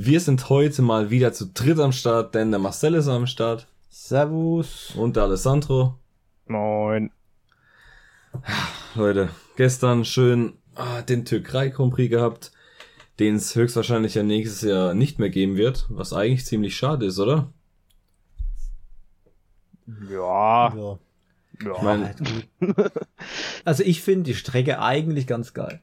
Wir sind heute mal wieder zu dritt am Start, denn der Marcel ist am Start. Servus. Und der Alessandro. Moin. Leute, gestern schön ah, den Türkei Grand Prix gehabt, den es höchstwahrscheinlich ja nächstes Jahr nicht mehr geben wird, was eigentlich ziemlich schade ist, oder? Ja. Ja. Ja. Ich mein, Also ich finde die Strecke eigentlich ganz geil.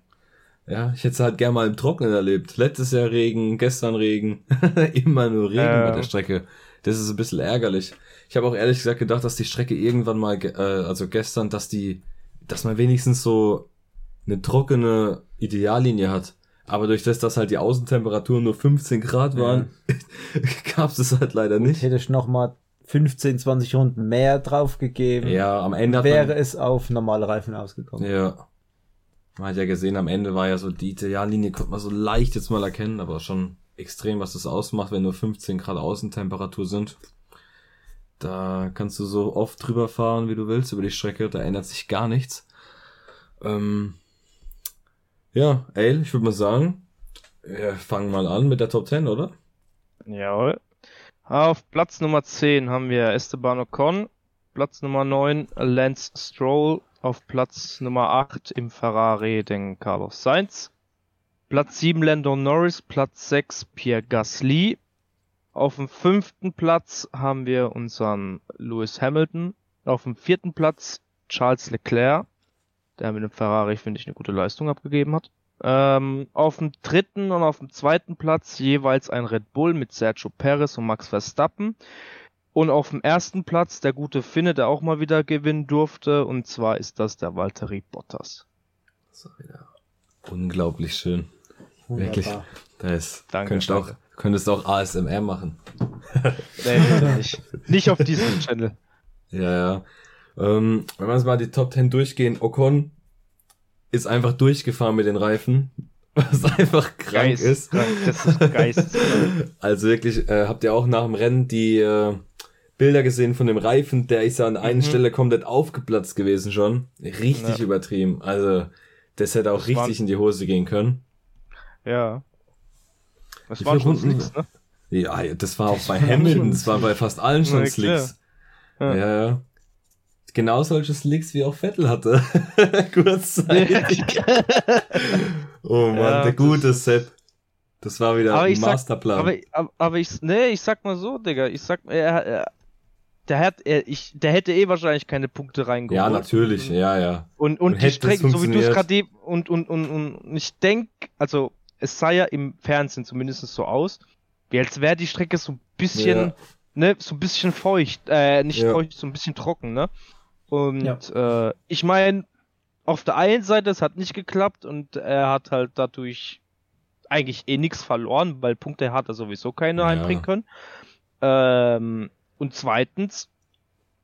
Ja, ich hätte es halt gern mal im Trockenen erlebt. Letztes Jahr Regen, gestern Regen, immer nur Regen Ja. bei der Strecke. Das ist ein bisschen ärgerlich. Ich habe auch ehrlich gesagt gedacht, dass die Strecke irgendwann mal, äh, also gestern, dass die, dass man wenigstens so eine trockene Ideallinie hat. Aber durch das, dass halt die Außentemperaturen nur 15 Grad waren, gab es halt leider nicht. Hätte ich noch mal 15, 20 Runden mehr drauf gegeben, Ja, am Ende wäre man, es auf normale Reifen ausgekommen. Ja. Man hat ja gesehen, am Ende war ja so die Ideallinie, konnte man so leicht jetzt mal erkennen, aber schon extrem, was das ausmacht, wenn nur 15 Grad Außentemperatur sind. Da kannst du so oft drüber fahren, wie du willst, über die Strecke, da ändert sich gar nichts. Ähm, ja, ey, ich würde mal sagen, wir fangen mal an mit der Top 10, oder? Jawohl. Auf Platz Nummer 10 haben wir Esteban Ocon. Platz Nummer 9 Lance Stroll. Auf Platz Nummer 8 im Ferrari den Carlos Sainz. Platz 7 Lando Norris. Platz 6 Pierre Gasly. Auf dem fünften Platz haben wir unseren Lewis Hamilton. Auf dem vierten Platz Charles Leclerc, der mit dem Ferrari, finde ich, eine gute Leistung abgegeben hat. Ähm, auf dem dritten und auf dem zweiten Platz jeweils ein Red Bull mit Sergio Perez und Max Verstappen. Und auf dem ersten Platz der gute Finne, der auch mal wieder gewinnen durfte. Und zwar ist das der Valtteri Bottas. So, ja. Unglaublich schön. Wirklich. Wunderbar. Da ist, Danke, könntest, auch, danke. könntest auch ASMR machen. Nee, nee, nicht. nicht auf diesem Channel. Ja, ja. Ähm, wenn wir uns mal die Top 10 durchgehen, Ocon ist einfach durchgefahren mit den Reifen, was einfach krank Geist, ist. krank, das ist Geist. Also wirklich, äh, habt ihr auch nach dem Rennen die äh, Bilder gesehen von dem Reifen, der ist ja an einer Mhm. Stelle komplett aufgeplatzt gewesen schon. Richtig Ja. übertrieben. Also, das hätte auch Das richtig in die Hose gehen können. Ja. Das Wie waren viele schon? Slicks, ne? Ja, das war auch bei Hamilton, das war bei fast allen schon Slicks. Ja. Ja. Genau solche Slicks wie auch Vettel hatte. Kurzzeitig. oh Mann, Ja, der das gute Sepp. Das war wieder Aber ein ich sag- Masterplan. Aber, aber, aber ich, nee, ich sag mal so, Digga, ich sag, er, er, der hat, er, ich, der hätte eh wahrscheinlich keine Punkte reingeholt. ja, natürlich, ja, ja. Und, Und und, die Strecke, so wie du es gerade eben, und, und, und, und ich denk, also, es sah ja im Fernsehen zumindest so aus, wie als wäre die Strecke so ein bisschen, Ja. ne, so ein bisschen feucht, äh, nicht Ja. feucht, so ein bisschen trocken, ne? Und, äh, ich meine, auf der einen Seite, es hat nicht geklappt und er hat halt dadurch eigentlich eh nichts verloren, weil Punkte hat er sowieso keine Ja. einbringen können. Ähm, und zweitens,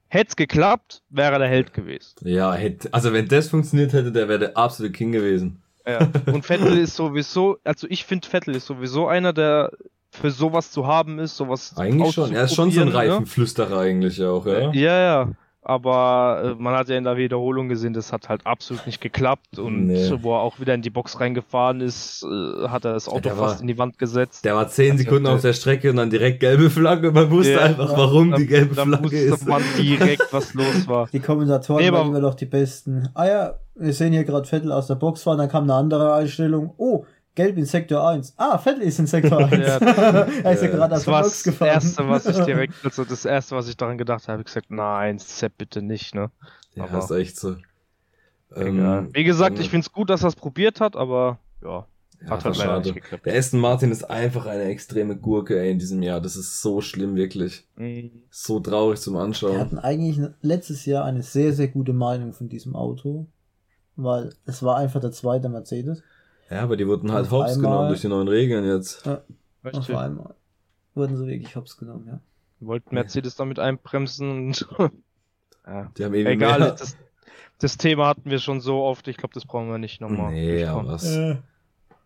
hätte es geklappt, wäre er der Held gewesen. Ja, hätte, also wenn das funktioniert hätte, der wäre der absolute King gewesen. Ja. Und Vettel ist sowieso, also ich finde Vettel ist sowieso einer, der für sowas zu haben ist, sowas Eigentlich schon. Er ist schon so ein ne? Reifenflüsterer eigentlich auch, ja. Ja, ja. Aber äh, man hat ja in der Wiederholung gesehen, das hat halt absolut nicht geklappt. Und Nee. wo er auch wieder in die Box reingefahren ist, äh, hat er das Auto der war- fast in die Wand gesetzt. Der war zehn Also, Sekunden auf der Strecke und dann direkt gelbe Flagge. Man wusste Ja. einfach, warum die gelbe dann Flagge wusste ist. man direkt, was los war. Die Kommentatoren Nee, waren immer noch die besten. Ah ja, wir sehen hier gerade Vettel aus der Box fahren, dann kam eine andere Einstellung. Oh, gelb in Sektor 1. Ah, Vettel ist in Sektor 1. Ja. er ist ja, Ja. gerade aus Das war Box das gefahren. erste, was ich direkt, also das erste, was ich daran gedacht habe, hab ich gesagt, nein, Sepp bitte nicht, ne? Ja, Aber- ist echt so. Egal. Ähm, Wie gesagt, ich find's gut, dass er es probiert hat, aber ja, ja, hat halt leider schade. nicht geklappt. Der Aston Martin ist einfach eine extreme Gurke ey, in diesem Jahr. Das ist so schlimm, wirklich. Mhm. So traurig zum Wir Anschauen. hatten eigentlich letztes Jahr eine sehr, sehr gute Meinung von diesem Auto. Weil es war einfach der zweite Mercedes. Ja, aber die wurden halt hops genommen durch die neuen Regeln jetzt. Ja, auf einmal. wurden sie wirklich hops genommen, ja. Wollten Mercedes damit einbremsen und ja. Die haben eben Egal, mehr- das, das Thema hatten wir schon so oft, ich glaube, das brauchen wir nicht nochmal. Nee, aber was.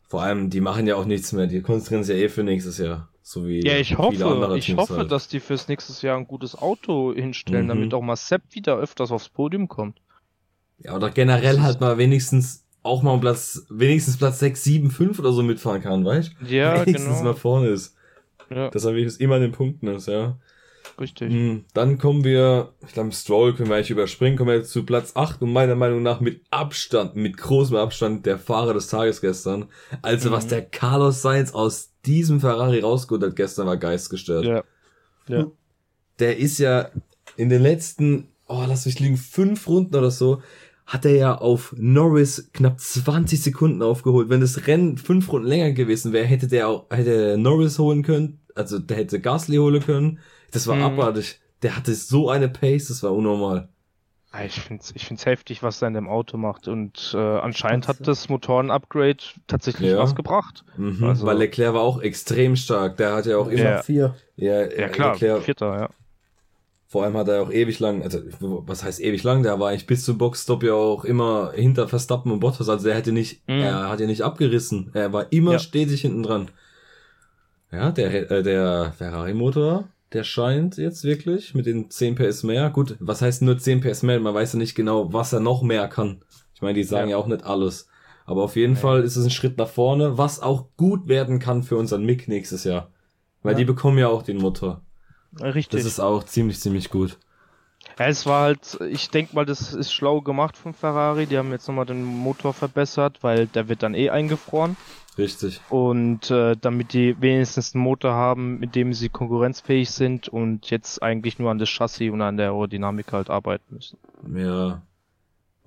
Vor allem, die machen ja auch nichts mehr. Die konzentrieren sich ja eh für nächstes Jahr. So wie Ja, ich viele hoffe, andere ich Teams hoffe, halt. dass die fürs nächstes Jahr ein gutes Auto hinstellen, Mhm. damit auch mal Sepp wieder öfters aufs Podium kommt. Ja, oder generell halt mal wenigstens auch mal um Platz, wenigstens Platz 6, 7, 5 oder so mitfahren kann, weißt Ja, Wenigstens genau. mal vorne ist. Ja, Dass er wenigstens immer in den Punkten ist, ja. richtig. Hm, Dann kommen wir, ich glaube, Stroll können wir eigentlich überspringen, kommen wir jetzt zu Platz 8 und meiner Meinung nach mit Abstand, mit großem Abstand der Fahrer des Tages gestern. Also was Mhm. der Carlos Sainz aus diesem Ferrari rausgeholt hat gestern, war geistgestört. Ja. Ja. Der ist ja in den letzten, oh, lass mich liegen, fünf Runden oder so, hat er ja auf Norris knapp 20 Sekunden aufgeholt. Wenn das Rennen fünf Runden länger gewesen wäre, hätte der auch, hätte er Norris holen können, also der hätte Gasly holen können. Das war Mhm. abartig. Der hatte so eine Pace, das war unnormal. Ah, Ich find's, ich find's heftig, was er in dem Auto macht. Und äh, anscheinend hat das Motoren-Upgrade tatsächlich Ja. was gebracht. Mhm. Also- Weil Leclerc war auch extrem stark. Der hat ja auch immer, Ja. Vier. ja, Ja klar, Leclerc, Vierter, ja. Vor allem hat er auch ewig lang, also was heißt ewig lang, der war eigentlich bis zum Boxstop ja auch immer hinter Verstappen und Bottas, also er hätte nicht, Mhm. er hat ja nicht abgerissen, er war immer Ja. stetig hinten dran. Ja, der, äh, der Ferrari-Motor, der scheint jetzt wirklich mit den 10 PS mehr, gut, was heißt nur 10 PS mehr, man weiß ja nicht genau, was er noch mehr kann. Ich meine, die sagen ja, Ja. auch nicht alles. Aber auf jeden Nee. Fall ist es ein Schritt nach vorne, was auch gut werden kann für unseren Mick nächstes Jahr. Weil Ja. die bekommen ja auch den Motor. Richtig. Das ist auch ziemlich, ziemlich gut. Ja, es war halt, ich denke mal, das ist schlau gemacht von Ferrari. Die haben jetzt nochmal den Motor verbessert, weil der wird dann eh eingefroren. Richtig. Und äh, damit die wenigstens einen Motor haben, mit dem sie konkurrenzfähig sind und jetzt eigentlich nur an das Chassis und an der Aerodynamik halt arbeiten müssen. Ja.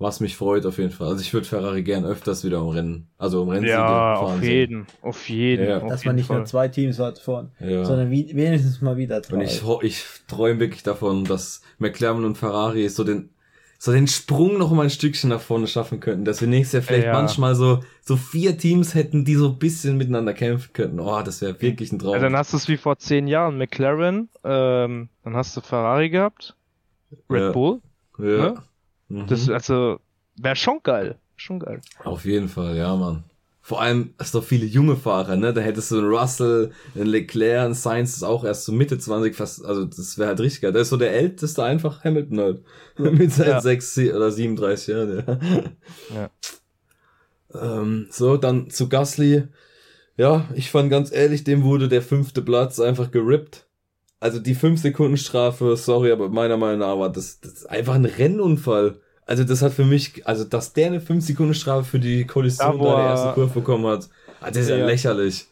Was mich freut auf jeden Fall. Also ich würde Ferrari gern öfters wieder im Rennen, also im Rennen Ja, fahren auf sehen. jeden, auf jeden. Ja. auf Dass jeden man nicht Fall. nur zwei Teams hat vorne, Ja. sondern wie, wenigstens mal wieder drei. Und ich, ho- ich träume wirklich davon, dass McLaren und Ferrari so den, so den Sprung noch mal ein Stückchen nach vorne schaffen könnten, dass wir nächstes Jahr vielleicht Ja. manchmal so, so vier Teams hätten, die so ein bisschen miteinander kämpfen könnten. Oh, das wäre wirklich ein Traum. Ja, dann hast du es wie vor zehn Jahren McLaren, ähm, dann hast du Ferrari gehabt, Red Ja. Bull. ja. Mhm. Das also wäre schon geil, schon geil. Auf jeden Fall, ja, Mann. Vor allem, es doch viele junge Fahrer, ne? Da hättest du einen Russell, einen Leclerc, einen Sainz, das ist auch erst so Mitte 20, fast, also das wäre halt richtig geil. Da ist so der älteste einfach Hamilton halt. Mit seinen Ja. 6 oder 37 Jahren, ja. Ja. Ähm, so, dann zu Gasly. Ja, ich fand ganz ehrlich, dem wurde der fünfte Platz einfach gerippt. Also die 5 Sekunden Strafe, sorry, aber meiner Meinung nach war das, das ist einfach ein Rennunfall. Also das hat für mich, also dass der eine 5 Sekunden Strafe für die Kollision Da, da in der er- ersten Kurve bekommen hat, ah, das ist ja, Ja. lächerlich.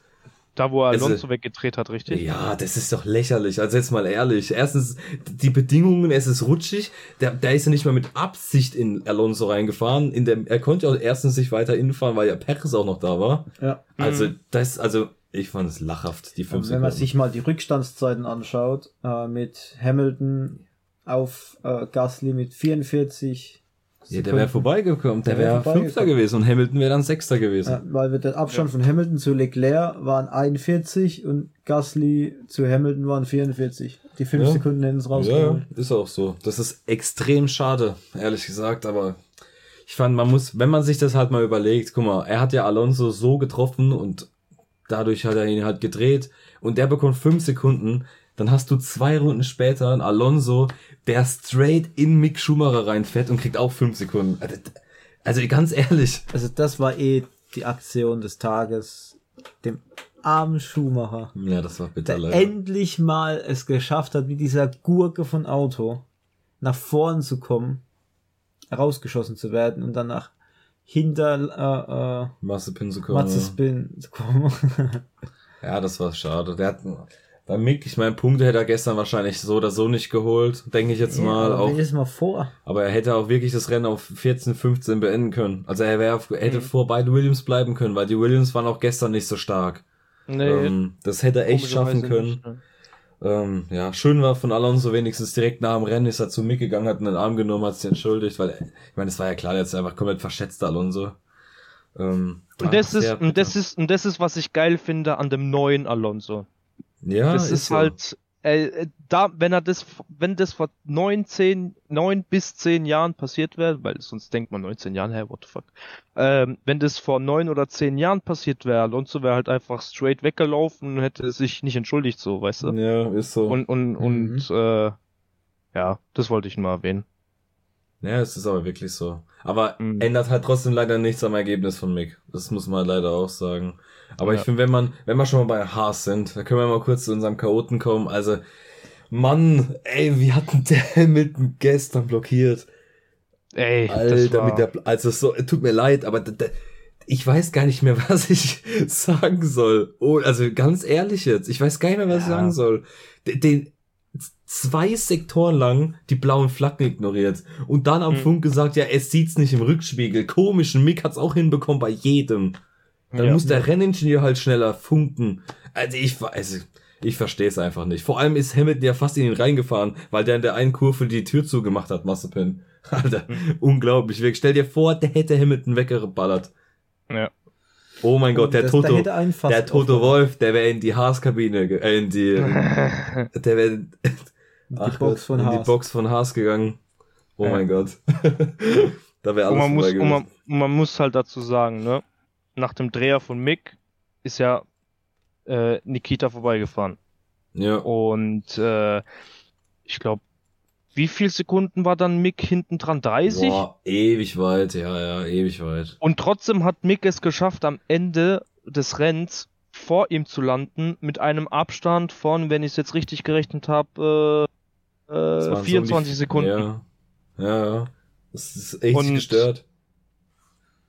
Da, wo er Also- Alonso weggedreht hat, richtig? Ja, das ist doch lächerlich. Also jetzt mal ehrlich. Erstens, die Bedingungen, es ist rutschig. Der, der ist ja nicht mal mit Absicht in Alonso reingefahren. In dem, er konnte auch erstens sich weiter infahren, weil ja Perez auch noch da war. ja. Also, Mhm. das, also, ich fand es lachhaft, die fünf Und wenn man Sekunden. sich mal die Rückstandszeiten anschaut, äh, mit Hamilton auf äh, Gasly mit 44 ja, der wäre vorbeigekommen. Der, Der wär wäre. Fünfter gewesen und Hamilton wäre dann Sechster gewesen. Ja, weil wir der Abstand von Hamilton zu Leclerc waren 41 und Gasly zu Hamilton waren 44. Die 5 Ja. Sekunden hätten es Ja, rausgeholt. ist auch so. Das ist extrem schade, ehrlich gesagt, aber ich fand, man muss, wenn man sich das halt mal überlegt, guck mal, er hat ja Alonso so getroffen und dadurch hat er ihn halt gedreht und der bekommt fünf Sekunden, dann hast du zwei Runden später einen Alonso, der straight in Mick Schumacher reinfährt und kriegt auch fünf Sekunden. Also, Also ganz ehrlich, Also das war eh die Aktion des Tages. Dem armen Schumacher. ja, das war bitter der leider. endlich mal es geschafft hat, mit dieser Gurke von Auto nach vorn zu kommen, rausgeschossen zu werden und danach hinter äh, Massepin zu äh, kommen. Matzespin zu kommen. Ja, das war schade. Der hat, bei Mick, ich meine, Punkte hätte er gestern wahrscheinlich so oder so nicht geholt, denke ich jetzt mal. aber auch, das mal vor. aber er hätte auch wirklich das Rennen auf 14, 15 beenden können. Also er wäre, auf- hätte vor beiden Williams bleiben können, weil die Williams waren auch gestern nicht so stark. Nee, Ähm, das hätte er echt schaffen können. nicht, ne? Ähm, ja, schön war von Alonso wenigstens direkt nach dem Rennen ist er zu Mick gegangen, hat einen Arm genommen, hat sich entschuldigt, weil, ich meine, es war ja klar, jetzt einfach komplett verschätzt, Alonso. Ähm, Und das ist, und das ist, und das ist, was ich geil finde an dem neuen Alonso. Ja, das ist, so. halt, äh, da, wenn er das, wenn das vor neun, zehn, neun bis zehn Jahren passiert wäre, weil sonst denkt man 19 Jahren, hey, what the fuck, ähm, wenn das vor neun oder zehn Jahren passiert wäre, Alonso wäre halt einfach straight weggelaufen und hätte sich nicht entschuldigt, so, weißt du? Ja, ist so. Und, und, Mhm. und, äh, ja, das wollte ich nur erwähnen. Ja, es ist aber wirklich so. Aber Mhm. ändert halt trotzdem leider nichts am Ergebnis von Mick. Das muss man leider auch sagen. Aber Ja. ich finde, wenn man, wenn wir schon mal bei Haas sind, da können wir mal kurz zu unserem Chaoten kommen. Also, Mann, ey, wie hat denn der Hamilton gestern blockiert? Ey, Alter, war, mit der, also so, tut mir leid, aber ich weiß gar nicht mehr, was ich sagen soll. Oh, also ganz ehrlich jetzt, ich weiß gar nicht mehr, was ich Ja. sagen soll. Den zwei Sektoren lang die blauen Flaggen ignoriert und dann am Hm. Funk gesagt, ja, es sieht's nicht im Rückspiegel. Komisch, ein Mick hat's auch hinbekommen bei jedem. Dann Ja. muss der Renningenieur halt schneller funken. Also ich weiß, ich verstehe es einfach nicht. Vor allem ist Hamilton ja fast in ihn reingefahren, weil der in der einen Kurve die Tür zugemacht hat, Mazepin. Alter, Mhm. unglaublich. Wirklich. Stell dir vor, der hätte Hamilton weggeballert. Ja. Oh mein Gott, der Toto, der Toto. Wolf, der wäre in die Haas-Kabine, äh, in die, der wäre in Die Box von in die Haas. Box von Haas gegangen. Oh Ja. mein Gott. da wäre Und alles man muss, und man, und man muss halt dazu sagen, ne, nach dem Dreher von Mick ist ja äh, Nikita vorbeigefahren. Ja. Und äh, ich glaube, wie viel Sekunden war dann Mick hinten dran? 30? Boah, ewig weit, ja, ja, ewig weit. Und trotzdem hat Mick es geschafft, am Ende des Rennens vor ihm zu landen, mit einem Abstand von, wenn ich es jetzt richtig gerechnet habe, äh, äh, waren so 24 die- Sekunden. Ja, ja, ja. Das ist echt Und- gestört.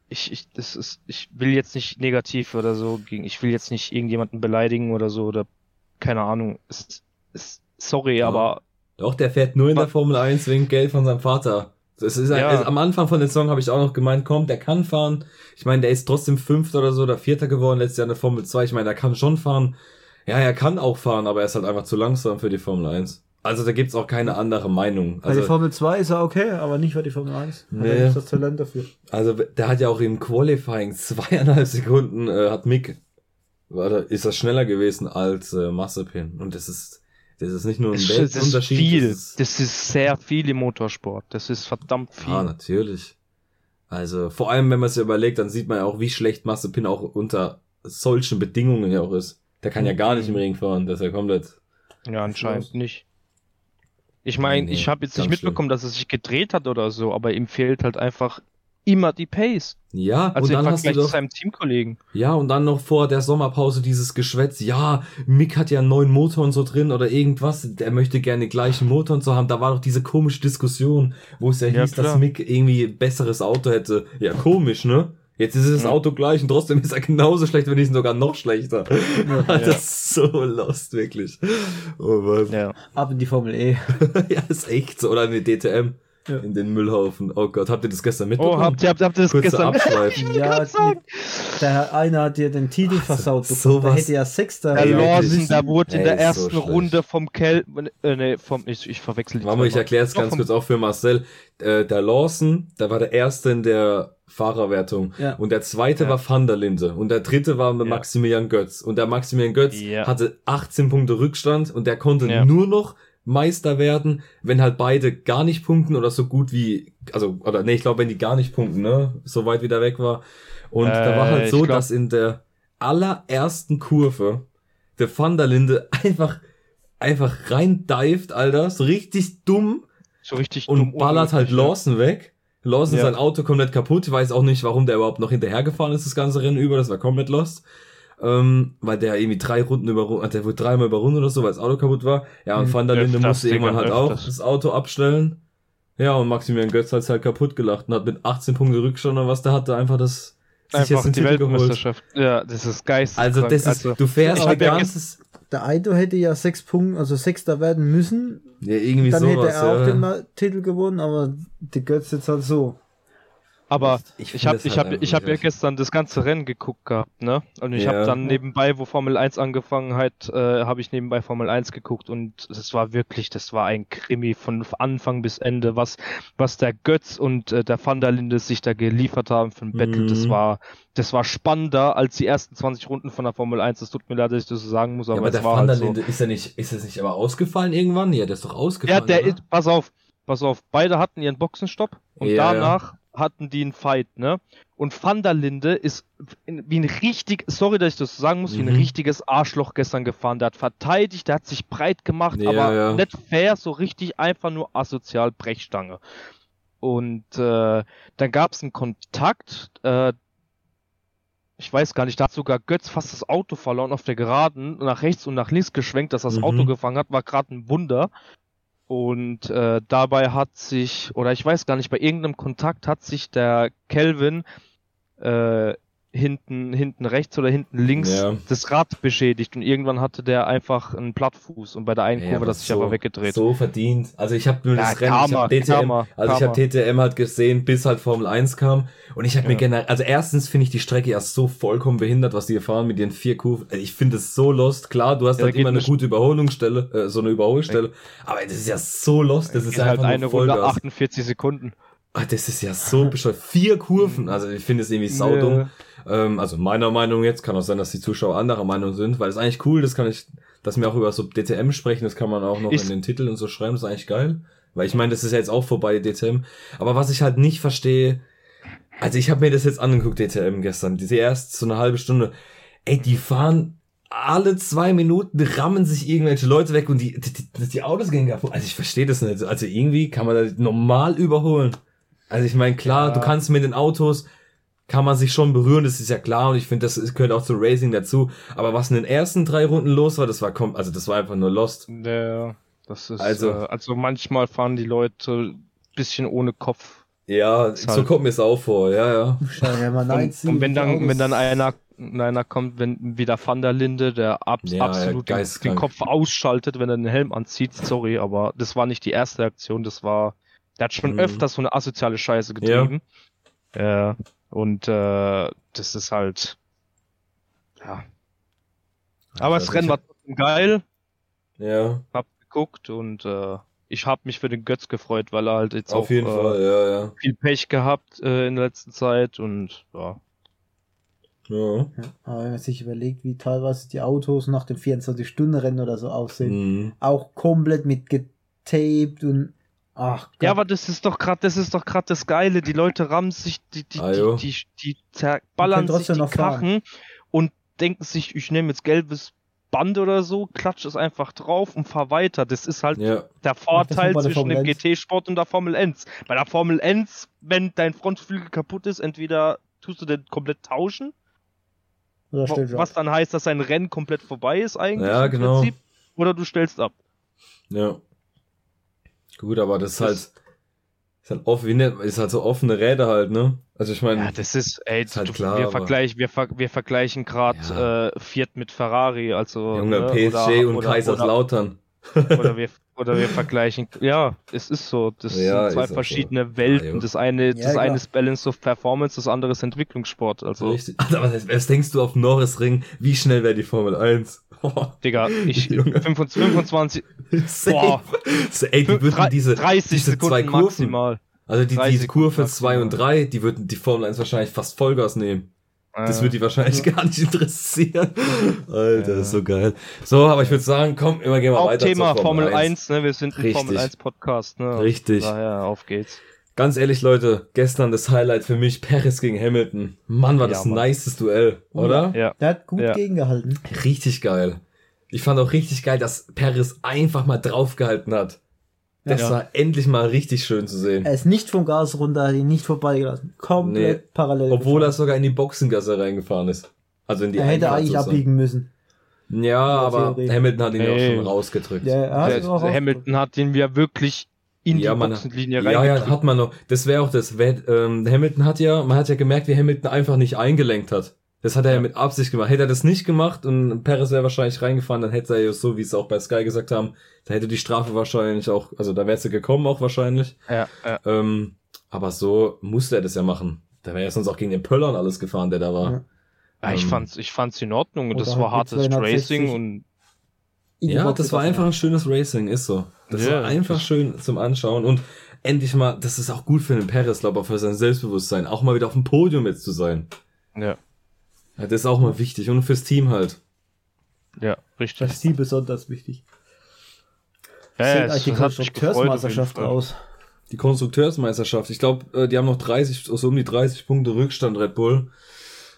ich, ich, das ist, ich will jetzt nicht negativ oder so gegen, ich will jetzt nicht irgendjemanden beleidigen oder so oder keine Ahnung. Es, es, sorry, Ja. aber Doch, der fährt nur in der Formel 1 wegen Geld von seinem Vater. Das ist Ja. also am Anfang von der Saison habe ich auch noch gemeint, komm, der kann fahren. Ich meine, der ist trotzdem Fünfter oder so oder Vierter geworden letztes Jahr in der Formel 2. Ich meine, der kann schon fahren. Ja, er kann auch fahren, aber er ist halt einfach zu langsam für die Formel 1. Also da gibt's auch keine andere Meinung. Bei der Also, Formel 2 ist er okay, aber nicht bei der Formel 1. Hat Nee. er nicht das Talent dafür. also der hat ja auch im Qualifying zweieinhalb Sekunden, äh, hat Mick, warte, ist das schneller gewesen als äh, Mazepin. Und das ist, das ist nicht nur ein es, es ist viel. das ist- Das ist sehr viel im Motorsport. Das ist verdammt viel. Ja, natürlich. Also, vor allem, wenn man sich überlegt, dann sieht man ja auch, wie schlecht Mazepin auch unter solchen Bedingungen ja auch ist. Der kann ja gar nicht im Ring fahren, das ist ja komplett. Ja, anscheinend nicht. Ich meine, Nee, ich habe jetzt nicht mitbekommen, dass er sich gedreht hat oder so, aber ihm fehlt halt einfach immer die Pace. Ja, Also und dann hast du Vergleich zu doch, seinem Teamkollegen. ja, und dann noch vor der Sommerpause dieses Geschwätz, ja, Mick hat ja einen neuen Motor und so drin oder irgendwas, der möchte gerne den gleichen Motor und so haben. Da war doch diese komische Diskussion, wo es ja Ja, hieß, dass klar. Mick irgendwie ein besseres Auto hätte. Ja, komisch, ne? Jetzt ist das Ja. Auto gleich und trotzdem ist er genauso schlecht, wenn nicht sogar noch schlechter. das Ja. ist so lost, wirklich. Oh Mann. Ja. Ab in die Formel E. ja, ist echt so. Oder in die DTM. Ja. In den Müllhaufen. Oh Gott, habt ihr das gestern mitbekommen? Oh, habt ihr, habt, habt ihr das Kurzer gestern Abschweif. Ja, sagen. der eine hat dir den Titel versaut. so- bekommen. Der sowas- hätte ja Sechster Der Ey. Lawson, da wurde in der so ersten schlecht. Runde vom Kel, äh, nee, vom, ich, ich verwechsel die Warte mal, ich erkläre es ganz kurz auch für Marcel. Äh, der Lawson, der war der Erste in der Fahrerwertung. Ja. Und der Zweite Ja. war Van der Linde. Und der Dritte war mit Ja. Maximilian Götz. Und der Maximilian Götz Ja. hatte 18 Punkte Rückstand und der konnte Ja. nur noch Meister werden, wenn halt beide gar nicht punkten oder so gut wie, also, oder nee, ich glaube, wenn die gar nicht punkten, ne, so weit wieder weg war. Und da war Äh, halt ich so, glaub- dass in der allerersten Kurve der Van der Linde einfach, einfach rein dived, Alter, so richtig dumm so richtig und dumm ballert halt unmöglich, Lawson weg. Lawson Ja. sein Auto komplett kaputt. Ich weiß auch nicht, warum der überhaupt noch hinterhergefahren ist, das ganze Rennen über. Das war komplett lost. Ähm, weil der irgendwie drei Runden über, der wurde dreimal überrundet oder so, weil das Auto kaputt war. Ja, und Mhm. Van der Linde musste irgendwann halt auch das Auto abstellen. Ja, und Maximilian Götz hat's halt kaputt gelacht und hat mit 18 Punkten Rückstand oder was der hatte, einfach das, sich jetzt Einfach den die Titel geholt. Weltmeisterschaft. Ja, das ist geistig. Also das ist, du fährst ich ein ganzes, Der Aito hätte ja sechs Punkte, also Sechster werden müssen. ja, irgendwie Dann hätte sowas, er auch ja. den Titel gewonnen, aber die Götz jetzt halt so. Aber Ich ich habe das ich halt hab, ich hab ja gestern das ganze Rennen geguckt gehabt, ne? Und ich Ja. habe dann nebenbei, wo Formel 1 angefangen hat, äh, habe ich nebenbei Formel 1 geguckt und es war wirklich, das war ein Krimi von Anfang bis Ende, was was der Götz und äh, der Van der Linde sich da geliefert haben für ein Battle, das Mhm. war das war spannender als die ersten 20 Runden von der Formel 1. Das tut mir leid, dass ich das so sagen muss, Ja, aber, aber es der war Van halt der so. Linde, ist er nicht, ist er nicht aber ausgefallen irgendwann? Ja, der ist doch Ja, ausgefallen. der oder? ist, pass auf, pass auf, beide hatten ihren Boxenstopp und Ja, danach hatten die einen Fight, ne? Und Van der Linde ist wie ein richtig, sorry, dass ich das so sagen muss, wie ein Mhm. richtiges Arschloch gestern gefahren. Der hat verteidigt, der hat sich breit gemacht, Ja, aber ja. nicht fair, so richtig einfach nur asozial Brechstange. Und äh, dann gab es einen Kontakt, äh, ich weiß gar nicht, da hat sogar Götz fast das Auto verloren auf der Geraden, nach rechts und nach links geschwenkt, dass das Mhm. Auto gefangen hat, war gerade ein Wunder. Und äh, dabei hat sich, oder ich weiß gar nicht, bei irgendeinem Kontakt hat sich der Kelvin äh, hinten, hinten rechts oder hinten links Ja. das Rad beschädigt und irgendwann hatte der einfach einen Plattfuß und bei der einen Ja, Kurve aber er sich so, einfach weggedreht. So verdient. Also ich habe nur Ja, das Rennen, ich habe DTM, Karma, also ich Karma. habe DTM halt gesehen, bis halt Formel 1 kam. Und ich habe mir generell, also erstens finde ich die Strecke ja so vollkommen behindert, was die hier fahren mit ihren vier Kurven. Also Ich finde es so lost. Klar, du hast Ja, halt immer eine gute Überholungsstelle, äh, so eine Überholstelle. Aber das ist ja so lost, das ist halt einfach eine nur Runde Vollgas. 48 Sekunden. Ah, das ist ja so bescheuert. Vier Kurven. Also ich finde es irgendwie saudumm. Ähm, also meiner Meinung jetzt, kann auch sein, dass die Zuschauer anderer Meinung sind, weil es eigentlich cool, das kann ich, dass wir auch über so DTM sprechen, das kann man auch noch Ist- in den Titel und so schreiben, das ist eigentlich geil. Weil ich meine, das ist ja jetzt auch vorbei, DTM. Aber was ich halt nicht verstehe, also ich habe mir das jetzt angeguckt, DTM gestern, diese erst so eine halbe Stunde, ey, die fahren alle zwei Minuten rammen sich irgendwelche Leute weg und die, die, die, die Autos gehen kaputt. Also ich verstehe das nicht. Also irgendwie kann man da normal überholen. Also ich meine, klar, Ja. du kannst mit den Autos, kann man sich schon berühren, das ist ja klar und ich finde, das gehört auch zu Racing dazu. Aber was in den ersten drei Runden los war, das war kom also das war einfach nur lost. Ja, das ist Also- äh, also manchmal fahren die Leute bisschen ohne Kopf. Ja, Ist so halt- kommt mir es auch vor, ja, ja. Schau ja Und, und wenn dann, wenn dann einer, einer kommt, wenn wieder Van der Linde, der ab, Ja, ja, absolut den, den. Kopf ausschaltet, wenn er den Helm anzieht, sorry, aber das war nicht die erste Aktion, das war, der hat schon Mhm. öfters so eine asoziale Scheiße getrieben. Ja. Und äh, das ist halt, ja. Aber Also das Rennen war trotzdem geil. Ja, hab geguckt und äh, ich habe mich für den Götz gefreut, weil er halt jetzt auf auch jeden äh, Fall, ja, ja. viel Pech gehabt äh, in der letzten Zeit und ja. ja. Ja, aber wenn man sich überlegt, wie teilweise die Autos nach dem 24-Stunden-Rennen oder so aussehen, Mhm. auch komplett mit getaped und ach Ja, Gott. aber das ist doch gerade, das ist doch gerade das Geile. Die Leute rammen sich, die, die, Ah, die, die, die zerballern sich die fahren. Krachen und denken sich, ich nehme jetzt gelbes Band oder so, klatsch es einfach drauf und fahr weiter. Das ist halt Ja, der Vorteil zwischen dem Formel 1. GT-Sport und der Formel 1. Bei der Formel 1, wenn dein Frontflügel kaputt ist, entweder tust du den komplett tauschen was dann heißt, dass ein Rennen komplett vorbei ist eigentlich Ja, im genau. Prinzip. Oder du stellst ab. ja. Gut, aber das ist halt, ist halt wie nennt- ist halt so offene Räder halt, ne? Also ich meine, Ja, das ist, ey, Ist halt du, klar, wir, vergleich, wir, ver, wir vergleichen gerade Ja. äh, Fiat mit Ferrari, also Junge, ne, PSG oder, und oder, Kaiserslautern. Oder, oder, wir, oder wir vergleichen, ja, es ist so, das Ja, sind zwei auch so. verschiedene Welten. Ja, das eine, das klar. eine ist Balance of Performance, das andere ist Entwicklungssport. Also, Richtig. Aber was, was denkst du auf Norris Ring? Wie schnell wäre die Formel 1? Digga, ich Junge. 25, 25 Safe. Boah. Ey, die würden diese, 30 diese Sekunden zwei Kurven, maximal. also die, 30 die Kurve Sekunden 2 und maximal. 3, die würden die Formel 1 wahrscheinlich fast Vollgas nehmen. Das würde die wahrscheinlich gar nicht interessieren. Alter, Ja. ist so geil. So, aber ich würde sagen, komm, immer gehen wir weiter Hauptthema zur Formel 1, ne? Wir sind ein Richtig. Formel 1 Podcast, ne? Richtig. Daher auf geht's. Ganz ehrlich, Leute, gestern das Highlight für mich, Paris gegen Hamilton. Mann, war Ja, das ein nices Duell, oder? Ja. Der hat gut Ja. gegengehalten. Richtig geil. Ich fand auch richtig geil, dass Paris einfach mal draufgehalten hat. Das Ja. war endlich mal richtig schön zu sehen. Er ist nicht vom Gas runter, hat ihn nicht vorbeigelassen. Komplett Nee. parallel. Obwohl er gefahren. sogar in die Boxengasse reingefahren ist. Also in die er hätte eigentlich sozusagen. abbiegen müssen. Ja, aber Theorie. Hamilton hat ihn ja auch schon rausgedrückt. Ja, er hat der Hamilton hat den wir wirklich in Ja, die man- Boxenlinie Ja, ja, hat man noch. Das wäre auch das. Wer, ähm, Hamilton hat ja, man hat ja gemerkt, wie Hamilton einfach nicht eingelenkt hat. Das hat er ja, mit Absicht gemacht. Hätte er das nicht gemacht und Perez wäre wahrscheinlich reingefahren, dann hätte er ja so, wie es auch bei Sky gesagt haben, da hätte die Strafe wahrscheinlich auch, also da wäre sie gekommen auch wahrscheinlich. Ja, ja. Ähm, Aber so musste er das ja machen. Da wäre ja sonst auch gegen den Pöller und alles gefahren, der da war. Ja. Ja, ich Ähm, fand's, ich fand's in Ordnung und das war hartes 260. Racing und Ja, das war einfach ein schönes Racing, ist so. Das Ja, war einfach schön zum Anschauen und endlich mal, das ist auch gut für den Perez, glaube ich, auch für sein Selbstbewusstsein, auch mal wieder auf dem Podium jetzt zu sein. ja, Ja, das ist auch mal wichtig und fürs Team halt. ja, richtig. Das ist die besonders wichtig. Ja, Sieht es eigentlich die Konstrukteursmeisterschaft aus. Die Konstrukteursmeisterschaft, ich glaube, die haben noch 30, so um die 30 Punkte Rückstand Red Bull.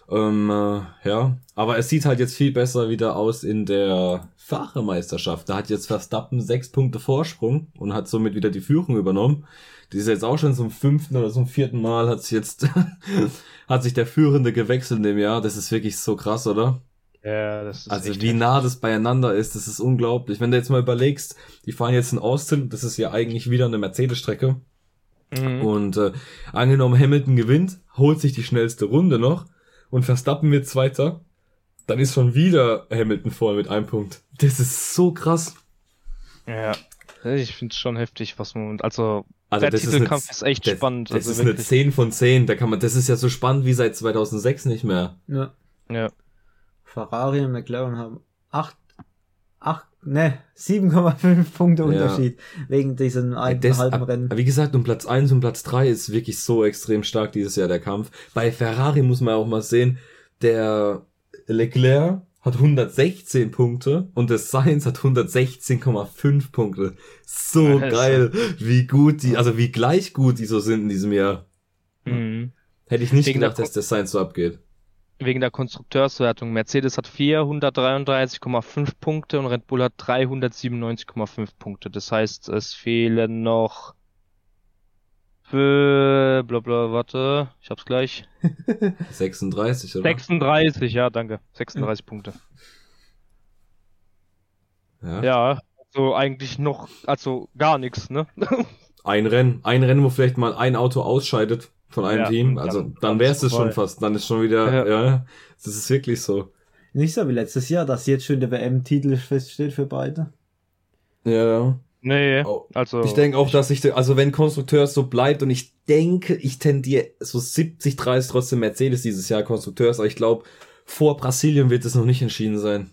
Ähm, äh, ja, aber es sieht halt jetzt viel besser wieder aus in der Fahrermeisterschaft. Da hat jetzt Verstappen sechs Punkte Vorsprung und hat somit wieder die Führung übernommen. Die ist jetzt auch schon zum fünften oder zum vierten Mal hat sich jetzt hat sich der Führende gewechselt in dem Jahr. Das ist wirklich so krass, oder? Ja, das ist Also wie nah das beieinander ist, das ist unglaublich. Wenn du jetzt mal überlegst, die fahren jetzt in Austin, das ist ja eigentlich wieder eine Mercedes-Strecke. Mhm. Und äh, angenommen Hamilton gewinnt, holt sich die schnellste Runde noch und Verstappen wird Zweiter, dann ist schon wieder Hamilton vor mit einem Punkt. Das ist so krass. Ja, ich find's schon heftig, was man, also, Also der das Titelkampf ist, ist, eine, echt das, spannend. Das also ist eine wirklich. 10 von 10. Da kann man, das ist ja so spannend wie seit 2006 nicht mehr. Ja. Ja, Ferrari und McLaren haben 8, 8, ne, 7,5 Punkte Ja. Unterschied wegen diesem einen halben Rennen. Wie gesagt, um Platz 1 und Platz 3 ist wirklich so extrem stark dieses Jahr der Kampf. Bei Ferrari muss man auch mal sehen, der Leclerc hat 116 Punkte und der Sainz hat 116,5 Punkte. So Alter. geil, wie gut die, also wie gleich gut die so sind in diesem Jahr. mhm. Hätte ich nicht Wegen der gedacht, dass der Sainz so abgeht. wegen der Konstrukteurswertung. Mercedes hat 433,5 Punkte und Red Bull hat 397,5 Punkte. Das heißt, es fehlen noch für, bla bla, warte, ich hab's gleich. 36, oder? 36, ja, danke. 36 Punkte. Ja. Ja, also eigentlich noch, also gar nichts, ne? Ein Rennen, ein Rennen, wo vielleicht mal ein Auto ausscheidet von einem Ja, Team. dann- Also dann dann wäre es schon fast. Dann ist schon wieder, Ja. ja, das ist wirklich so. Nicht so wie letztes Jahr, dass jetzt schon der WM-Titel feststeht für beide. Ja. Nee, Oh, also. Ich denke auch, dass ich, also wenn Konstrukteur so bleibt und ich denke, ich tendiere so 70, 30 trotzdem Mercedes dieses Jahr Konstrukteurs, aber ich glaube, vor Brasilien wird es noch nicht entschieden sein.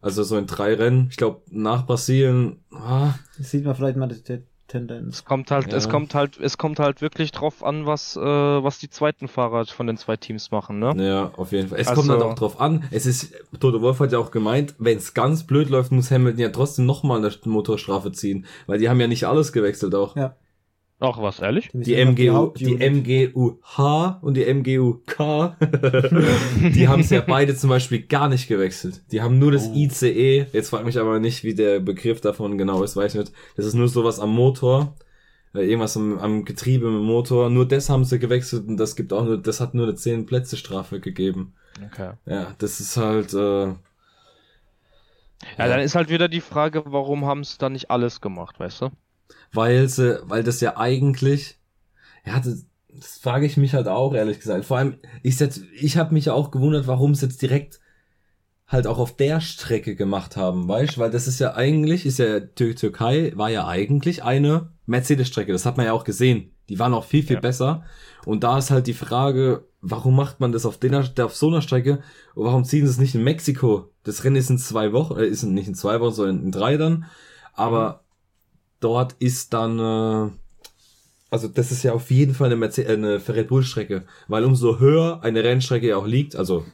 Also so in drei Rennen. Ich glaube, nach Brasilien, ah, Das sieht man vielleicht mal Tendenz. Es kommt halt, es Ja. kommt halt, es kommt halt wirklich drauf an, was, äh, was die zweiten Fahrer von den zwei Teams machen, ne? ja, auf jeden Fall. Es Also- kommt halt auch drauf an. Es ist, Toto Wolf hat ja auch gemeint, wenn es ganz blöd läuft, muss Hamilton ja trotzdem nochmal eine Motorstrafe ziehen. Weil die haben ja nicht alles gewechselt auch. Ja. Ach, was, ehrlich? Die MGU, die MGU. MGUH und die MGUK, die haben es ja beide zum Beispiel gar nicht gewechselt. Die haben nur das Oh. ICE, jetzt frag mich aber nicht, wie der Begriff davon genau ist, weiß ich nicht. Das ist nur sowas am Motor, äh, irgendwas am, am Getriebe im Motor. Nur das haben sie gewechselt und das gibt auch nur, das hat nur eine 10 Plätze Strafe gegeben. Okay. Ja, das ist halt, äh, Ja, dann ist halt wieder die Frage, warum haben sie dann nicht alles gemacht, weißt du? Weil sie, weil das ja eigentlich, ja, das, das frage ich mich halt auch ehrlich gesagt. Vor allem, ich jetzt, ich habe mich ja auch gewundert, warum sie jetzt direkt halt auch auf der Strecke gemacht haben, weißt? du? Weil das ist ja eigentlich, ist ja Tür Türkei war ja eigentlich eine Mercedes-Strecke. Das hat man ja auch gesehen. Die waren auch viel viel Ja. besser. Und da ist halt die Frage, warum macht man das auf der, auf so einer Strecke? Und warum ziehen sie es nicht in Mexiko? Das Rennen ist in zwei Wochen, äh, ist nicht in zwei Wochen, sondern in drei dann. Aber dort ist dann, äh, also das ist ja auf jeden Fall eine, Merce äh, eine Red Bull Strecke, weil umso höher eine Rennstrecke ja auch liegt, also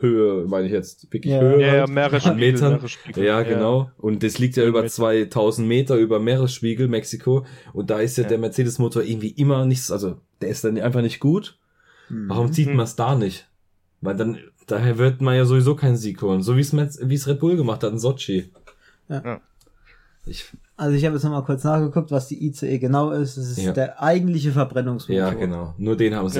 Höhe meine ich jetzt wirklich Ja. Höhe Ja, ja, Meeresspiegel, an Metern. Meeresspiegel. Ja, genau. Und das liegt ja über Meter. 2000 Meter über Meeresspiegel, Mexiko. Und da ist ja, Ja. der Mercedes-Motor irgendwie immer nichts, also der ist dann einfach nicht gut. Mhm. Warum zieht Mhm. man es da nicht? Weil dann, daher wird man ja sowieso keinen Sieg holen. So wie es Merz- wie es Red Bull gemacht hat in Sochi. Ja. Ja. Ich, Also ich habe jetzt nochmal kurz nachgeguckt, was die ICE genau ist. Das ist Ja. der eigentliche Verbrennungsmotor. ja, genau. Nur den haben sie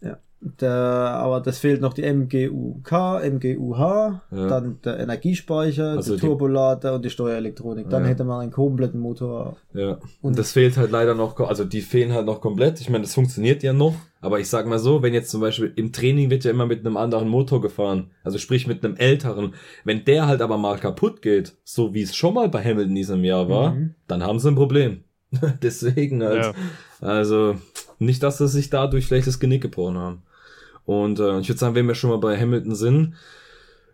Ja. Der, aber das fehlt noch die MGUK, MGUH, Ja. dann der Energiespeicher, Also der die- Turbolader und die Steuerelektronik. Dann Ja. hätte man einen kompletten Motor. Ja. Und Und- das fehlt halt leider noch, also die fehlen halt noch komplett. Ich meine, das funktioniert ja noch. Aber ich sag mal so, wenn jetzt zum Beispiel im Training wird ja immer mit einem anderen Motor gefahren. Also sprich mit einem älteren. Wenn der halt aber mal kaputt geht, so wie es schon mal bei Hamilton diesem Jahr war, Mhm. dann haben sie ein Problem. Deswegen halt. Ja. Also, Nicht, dass sie sich dadurch vielleicht das Genick gebrochen haben. Und äh, ich würde sagen, wenn wir schon mal bei Hamilton sind,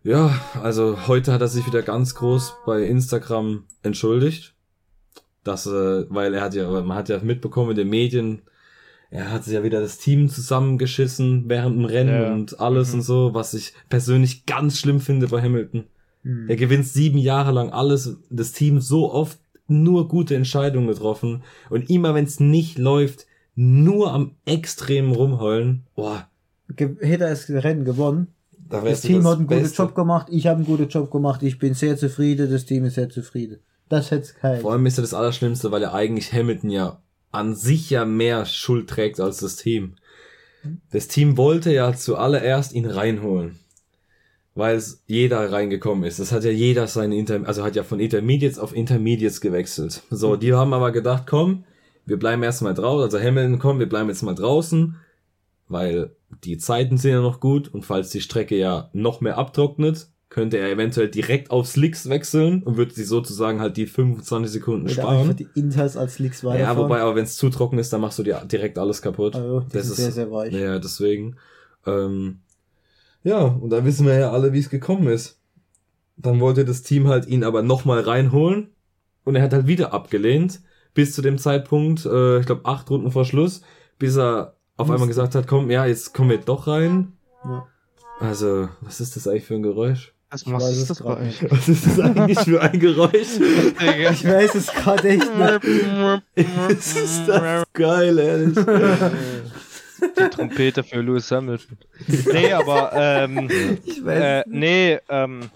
ja, also heute hat er sich wieder ganz groß bei Instagram entschuldigt. Dass, äh, weil er hat ja, man hat ja mitbekommen in den Medien, er hat ja wieder das Team zusammengeschissen während dem Rennen Ja. und alles Mhm. und so, was ich persönlich ganz schlimm finde bei Hamilton. Hm. Er gewinnt sieben Jahre lang alles, das Team so oft nur gute Entscheidungen getroffen und immer wenn es nicht läuft, nur am extremen rumheulen. Boah, hätte er das Rennen gewonnen. da Das Team hat einen guten Beste. Job gemacht, ich habe einen guten Job gemacht, ich bin sehr zufrieden, das Team ist sehr zufrieden. Das hätte es kein. Vor allem ist er das Allerschlimmste, weil er eigentlich Hamilton ja an sich ja mehr Schuld trägt als das Team. Das Team wollte ja zuallererst ihn reinholen. Weil es jeder reingekommen ist. Das hat ja jeder seine Inter also hat ja von Intermediates auf Intermediates gewechselt. So, die haben aber gedacht, komm, wir bleiben erstmal draußen. Also Hamilton, komm, wir bleiben jetzt mal draußen. Weil die Zeiten sind ja noch gut und falls die Strecke ja noch mehr abtrocknet, könnte er eventuell direkt auf Slicks wechseln und würde sie sozusagen halt die 25 Sekunden Oder sparen. die Inters als weiter. Ja, wobei, aber wenn es zu trocken ist, dann machst du dir direkt alles kaputt. also, das ist sehr, sehr weich. Ja, deswegen. Ähm, ja, und da wissen wir ja alle, wie es gekommen ist. Dann wollte das Team halt ihn aber nochmal reinholen und er hat halt wieder abgelehnt, bis zu dem Zeitpunkt, äh, ich glaube acht Runden vor Schluss, bis er auf einmal gesagt hat, komm, ja, jetzt kommen wir doch rein. Ja. Also, was ist das eigentlich für ein Geräusch? Was weiß machst es du das bei euch? Was ist das eigentlich für ein Geräusch? Ich weiß es gerade echt nicht. das ist das geil, ehrlich. Die Trompete für Lewis Hamilton. Nee, aber ähm, Ich weiß äh, es nee, ähm,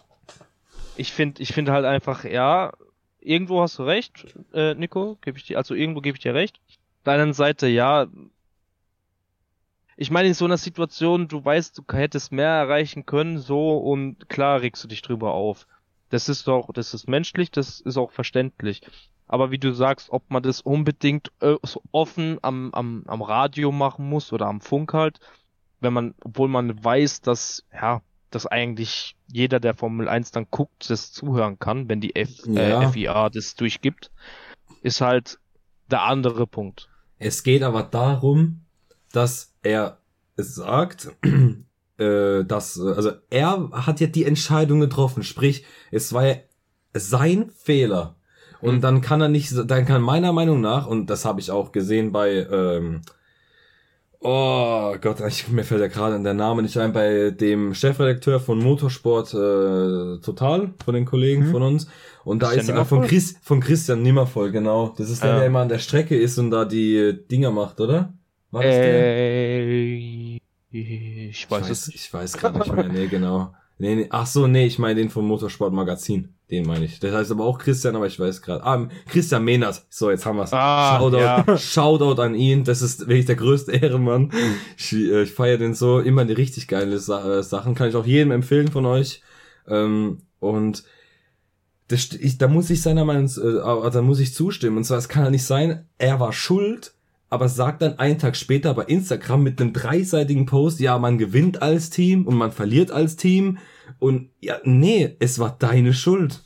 ich finde ich finde halt einfach, ja, irgendwo hast du recht, äh, Nico, gebe ich dir, also irgendwo gebe ich dir recht. Auf der anderen Seite, ja, ich meine, in so einer Situation, du weißt, du hättest mehr erreichen können, so, und klar regst du dich drüber auf. Das ist doch, das ist menschlich, das ist auch verständlich. Aber wie du sagst, ob man das unbedingt äh, so offen am, am, am Radio machen muss oder am Funk halt, wenn man, obwohl man weiß, dass, ja, dass eigentlich jeder, der Formel 1 dann guckt, das zuhören kann, wenn die F, Ja. äh, FIA das durchgibt, ist halt der andere Punkt. Es geht aber darum, dass er es sagt, äh, dass, äh, also er hat ja die Entscheidung getroffen, sprich, es war ja sein Fehler. Und Mhm. dann kann er nicht, dann kann meiner Meinung nach, und das habe ich auch gesehen bei, ähm, oh Gott, ich, mir fällt ja gerade der Name nicht ein, bei dem Chefredakteur von Motorsport äh, Total, von den Kollegen Mhm. von uns. Und da ist er von? Chris, von Christian Nimmervoll, genau. Das ist der, Ja. der immer an der Strecke ist und da die Dinger macht, oder? War das der? Äh, ich weiß es nicht. Ich weiß gerade nicht mehr, nee, genau. Nee, nee, ach so, nee, ich meine den vom Motorsport Magazin. Den meine ich. Das heißt aber auch Christian, aber ich weiß gerade. Ah, Christian Mehnert. So, jetzt haben wir's. Ah, Shoutout, ja. Shoutout an ihn. Das ist wirklich der größte Ehrenmann. Ich, äh, ich feiere den so. Immer die richtig geile Sa äh, Sachen. Kann ich auch jedem empfehlen von euch. Ähm, und das, ich, da muss ich seiner Meinung, äh, aber da muss ich zustimmen. Und zwar, es kann ja nicht sein, er war schuld, aber sagt dann einen Tag später bei Instagram mit einem dreiseitigen Post, ja, man gewinnt als Team und man verliert als Team. Und ja, nee, es war deine Schuld.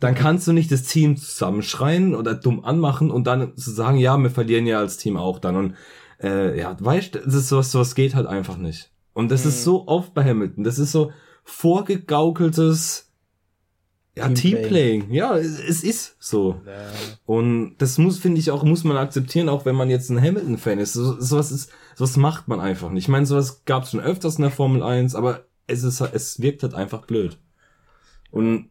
Dann kannst du nicht das Team zusammenschreien oder dumm anmachen und dann zu sagen, ja, wir verlieren ja als Team auch dann. Und äh, ja, weißt du, das ist sowas, sowas geht halt einfach nicht. Und das ist Mhm. so oft bei Hamilton. Das ist so vorgegaukeltes ja, Teamplay. Teamplaying. Ja, es, ist so. Und das muss, finde ich auch, muss man akzeptieren, auch wenn man jetzt ein Hamilton-Fan ist. So, sowas ist, sowas macht man einfach nicht. Ich meine, sowas gab es schon öfters in der Formel 1, aber es ist, es wirkt halt einfach blöd. Und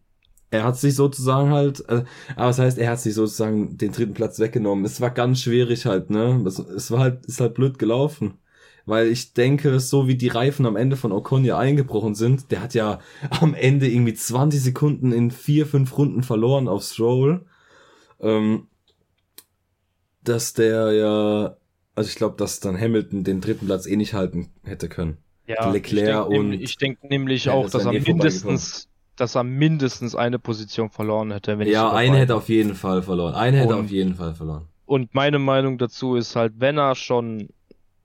er hat sich sozusagen halt, äh, aber das heißt, er hat sich sozusagen den dritten Platz weggenommen. Es war ganz schwierig halt, ne? Es, es war halt, ist halt blöd gelaufen. Weil ich denke, so wie die Reifen am Ende von Ocon ja eingebrochen sind, der hat ja am Ende irgendwie 20 Sekunden in vier, fünf Runden verloren auf Stroll. Ähm, dass der ja, also ich glaube, dass dann Hamilton den dritten Platz eh nicht halten hätte können. Ja, Leclerc ich denk, und- ich denke nämlich Ja, auch, das dass er eh mindestens, dass er mindestens eine Position verloren hätte, wenn ja, eine hätte auf jeden Fall verloren. Eine hätte Und- auf jeden Fall verloren. Und meine Meinung dazu ist halt, wenn er schon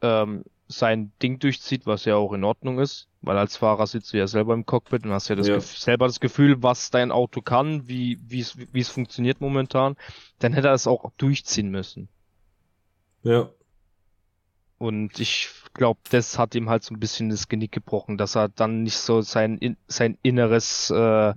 ähm, sein Ding durchzieht, was ja auch in Ordnung ist, weil als Fahrer sitzt du ja selber im Cockpit und hast ja, das Ja. Selber das Gefühl, was dein Auto kann, wie wie es wie es funktioniert momentan, dann hätte er es auch durchziehen müssen. Ja. Und ich glaube, das hat ihm halt so ein bisschen das Genick gebrochen, dass er dann nicht so sein, in- sein inneres, äh,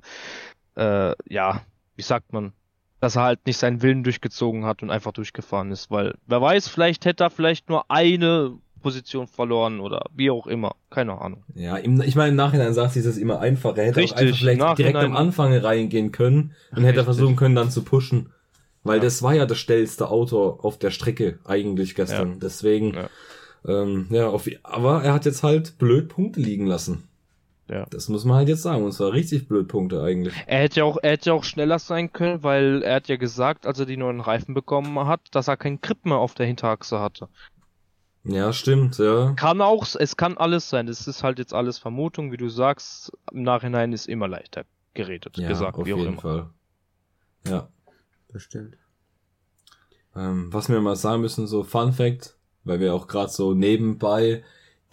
äh, ja, wie sagt man, dass er halt nicht seinen Willen durchgezogen hat und einfach durchgefahren ist, weil wer weiß, vielleicht hätte er vielleicht nur eine Position verloren oder wie auch immer, keine Ahnung. Ja, im, ich meine, im Nachhinein sagt sich das immer einfacher. Er hätte Richtig, auch einfach vielleicht direkt am Anfang reingehen können und hätte Richtig. versuchen können, dann zu pushen. Weil Ja. das war ja das schnellste Auto auf der Strecke eigentlich gestern. Deswegen, Ja. ähm, ja, auf, aber er hat jetzt halt blöd Punkte liegen lassen. Ja. Das muss man halt jetzt sagen. Und zwar richtig blöd Punkte eigentlich. Er hätte ja auch, er hätte ja auch schneller sein können, weil er hat ja gesagt, als er die neuen Reifen bekommen hat, dass er keinen Grip mehr auf der Hinterachse hatte. Ja, stimmt, ja. Kann auch, es kann alles sein. Das ist halt jetzt alles Vermutung, wie du sagst. Im Nachhinein ist immer leichter geredet, Ja, gesagt, auf wie auch jeden immer. Fall. Ja. Bestimmt. Ähm, was wir mal sagen müssen, so Fun Fact, weil wir auch gerade so nebenbei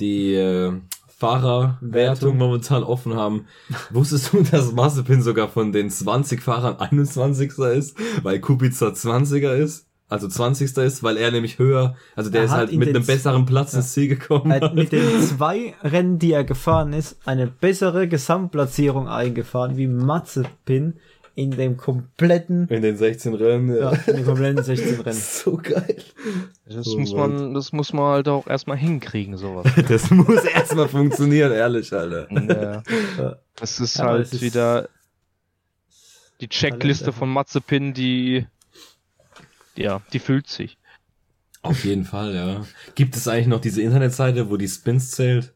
die äh, Fahrerwertung Wertung. momentan offen haben. Wusstest du, dass Mazepin sogar von den 20 Fahrern 21. ist, weil Kubica 20er ist? Also 20. ist, weil er nämlich höher, also der Er ist halt mit einem besseren Platz Ja. ins Ziel gekommen. Er hat mit den zwei Rennen, die er gefahren ist, eine bessere Gesamtplatzierung eingefahren wie Mazepin in dem kompletten, in den 16 Rennen. ja, in den kompletten 16 Rennen. So geil. Das Oh muss Mann. man, das muss man halt auch erstmal hinkriegen, sowas. Das muss erstmal funktionieren, ehrlich, Alter. Ja. Ja. Das ist Aber halt ist- wieder die Checkliste von Mazepin, die, ja, die füllt sich. Auf jeden Fall, ja. Gibt es eigentlich noch diese Internetseite, wo die Spins zählt?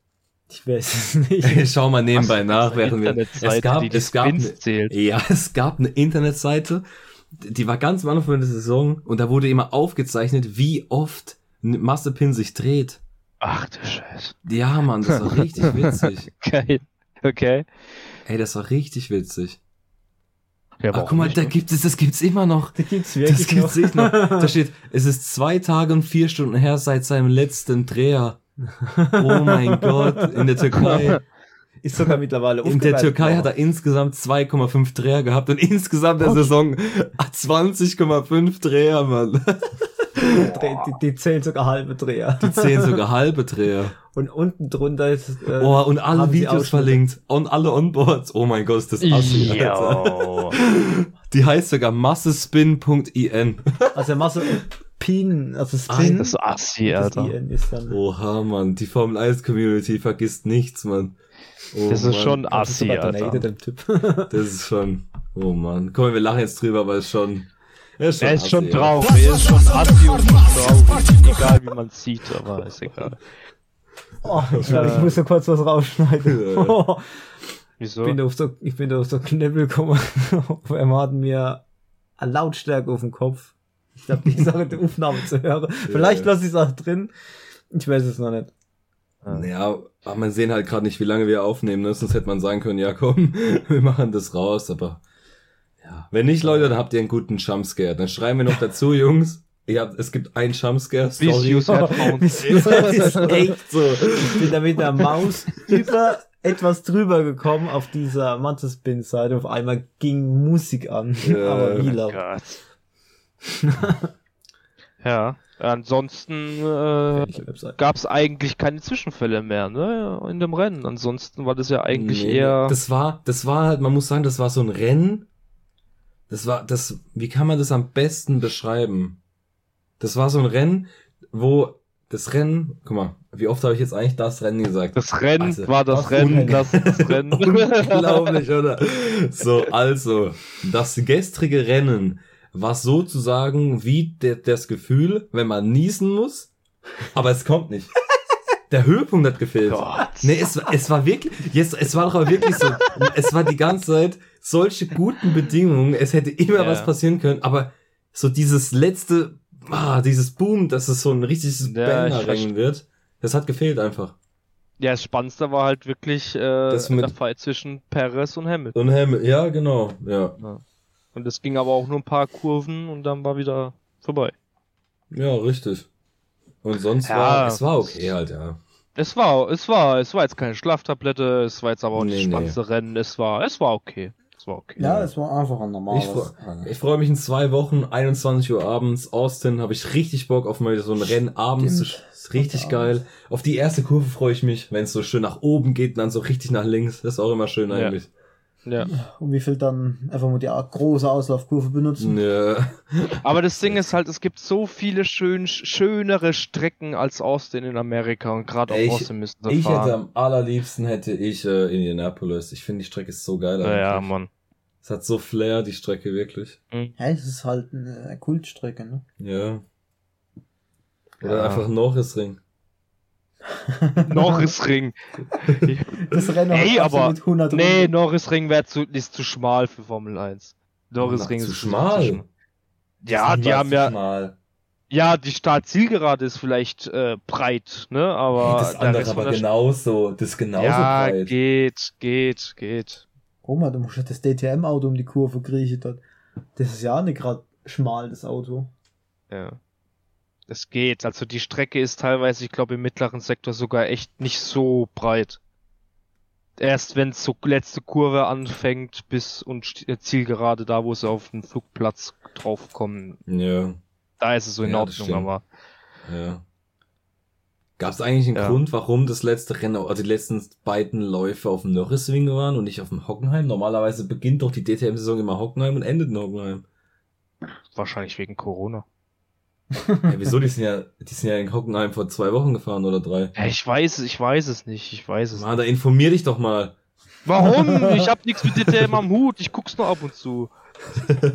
Ich weiß es nicht. Schau mal nebenbei nach, während wir. Es gab, die die es gab, Spins eine, zählt. ja, es gab eine Internetseite, die war ganz am Anfang der Saison und da wurde immer aufgezeichnet, wie oft Massepin sich dreht. Ach du Scheiße. Ja, Mann, das war richtig witzig. Geil. Okay. Ey, das war richtig witzig. Ja, Aber guck mal, da gibt es, das gibt's immer noch. Da gibt's Das wirklich gibt's noch. nicht noch. Da steht, es ist zwei Tage und vier Stunden her seit seinem letzten Dreher. Oh mein Gott, in der Türkei. Ist sogar mittlerweile In der Türkei hat er insgesamt 2,5 Dreher gehabt und insgesamt der. Saison 20,5 Dreher, Mann. Die, die, die zählen sogar halbe Dreher. Die zählen sogar halbe Dreher. Und unten drunter ist. Äh, Oh, und alle Videos verlinkt. Und alle Onboards. Oh mein Gott, ist das assi, Alter. Die heißt sogar massespin.in. Also Masse Pin, also Spin. Das ist assi, das Alter. IN ist dann. Oha, Mann. Die Formel 1 Community vergisst nichts, Mann. Oh, Das ist Mann. schon Das ist assi, Alter. Typ. Das ist schon. Oh Mann. Komm, wir lachen jetzt drüber, aber es ist schon. Er ist schon, Er ist schon assi, ja. traurig. Er ist schon assi und traurig. Egal wie man sieht, aber ist egal. Oh, ich glaube, ich muss so kurz was rausschneiden. Ja. Oh, Wieso? ich bin da auf so, ich bin da auf so Knüppel gekommen. er hat mir eine Lautstärke auf dem Kopf. Ich glaube, die Sache, die Aufnahme zu hören. Vielleicht lasse ich es auch drin. Ich weiß es noch nicht. Ja, aber man sehen halt gerade nicht, wie lange wir aufnehmen, ne? sonst hätte man sagen können, ja komm, wir machen das raus, aber ja. Wenn nicht, Leute, dann habt ihr einen guten Jumpscare. Dann schreiben wir noch dazu, Jungs. Habt, es gibt einen Jumpscare, sorry. das ist echt so. Ich bin da mit der Maus über etwas drüber gekommen auf dieser Mattes-Bin-Seite. Auf einmal ging Musik an. Ja. Aber wie Oh laut. Gott. ja, ansonsten äh, gab es eigentlich keine Zwischenfälle mehr, ne, in dem Rennen. Ansonsten war das ja eigentlich Nee, eher. Das war, das war halt, man muss sagen, das war so ein Rennen. Das war, das, wie kann man das am besten beschreiben? Das war so ein Rennen, wo das Rennen, guck mal, wie oft habe ich jetzt eigentlich das Rennen gesagt? das Rennen Also, war das Rennen, un- das, das Rennen. Unglaublich, oder? So, also, das gestrige Rennen war sozusagen wie der, das Gefühl, wenn man niesen muss, aber es kommt nicht. Der Höhepunkt hat gefehlt. Gott. Nee, es, war- es war wirklich, jetzt, es war doch aber wirklich so, es war die ganze Zeit solche guten Bedingungen, es hätte immer Ja. was passieren können, aber so dieses letzte, ah, dieses Boom, dass es so ein richtiges Ja, ich Banger-Rennen wird, das hat gefehlt einfach. Ja, das Spannendste war halt wirklich äh, Das mit- der Fight zwischen Perez und Hamilton. Und Ham, ja, genau, ja. Und es ging aber auch nur ein paar Kurven und dann war wieder vorbei. Ja, richtig. Und sonst Ja. war, es war okay halt, ja. Es war, es war, es war jetzt keine Schlaftablette, es war jetzt aber auch nicht Nee, das nee. Rennen, es war, es war okay. Es war okay. Ja, es war einfach ein normales. Ich, freu- ich freue mich in zwei Wochen, 21 Uhr abends, Austin, habe ich richtig Bock auf mal so ein Rennen abends. Stimmt. Ist richtig geil. Auf die erste Kurve freue ich mich, wenn es so schön nach oben geht und dann so richtig nach links. Das ist auch immer schön eigentlich. Ja. Und wie viel dann einfach mal die große Auslaufkurve benutzen. Ja. Aber das Ding ist halt, es gibt so viele schön, schönere Strecken als Austin in Amerika und gerade auf ich- Austin müssen sie Ich hätte am allerliebsten hätte ich äh, Indianapolis. Ich finde die Strecke ist so geil. Ja, ja. Mann. Es hat so Flair, die Strecke wirklich. Ja, es ist halt eine Kultstrecke, ne? Ja. Oder Ja. einfach Norrisring. Norrisring. Das Rennen Ey, hat aber- mit 100 Nee, Runden. Norrisring wäre zu, ist zu schmal für Formel 1. Norrisring ist zu schmal? schmal. Ja, die haben ja, Mal. ja, die Startzielgerade ist vielleicht äh, breit, ne, aber das der andere aber genauso. Das ist genauso ja, breit. geht, geht, geht. Roma, du musst ja das DTM-Auto um die Kurve kriechen dort. Das ist ja nicht gerade schmal, das Auto. Ja. Es geht. Also die Strecke ist teilweise, ich glaube, im mittleren Sektor sogar echt nicht so breit. Erst wenn so letzte Kurve anfängt bis und äh, Zielgerade da, wo sie auf den Flugplatz draufkommen, Ja, da ist es so in Ja, Ordnung, aber ja. Gab es eigentlich einen Ja. Grund, warum das letzte Rennen, also die letzten beiden Läufe auf dem Norrisring waren und nicht auf dem Hockenheim? Normalerweise beginnt doch die DTM-Saison immer Hockenheim und endet in Hockenheim. wahrscheinlich wegen Corona. Ja, wieso? Die sind ja, die sind ja in Hockenheim vor zwei Wochen gefahren oder drei. Ja, ich weiß, ich weiß es nicht, ich weiß es Mann, da informier dich doch mal. Warum? Ich hab nichts mit DTM am Hut, ich guck's nur ab und zu.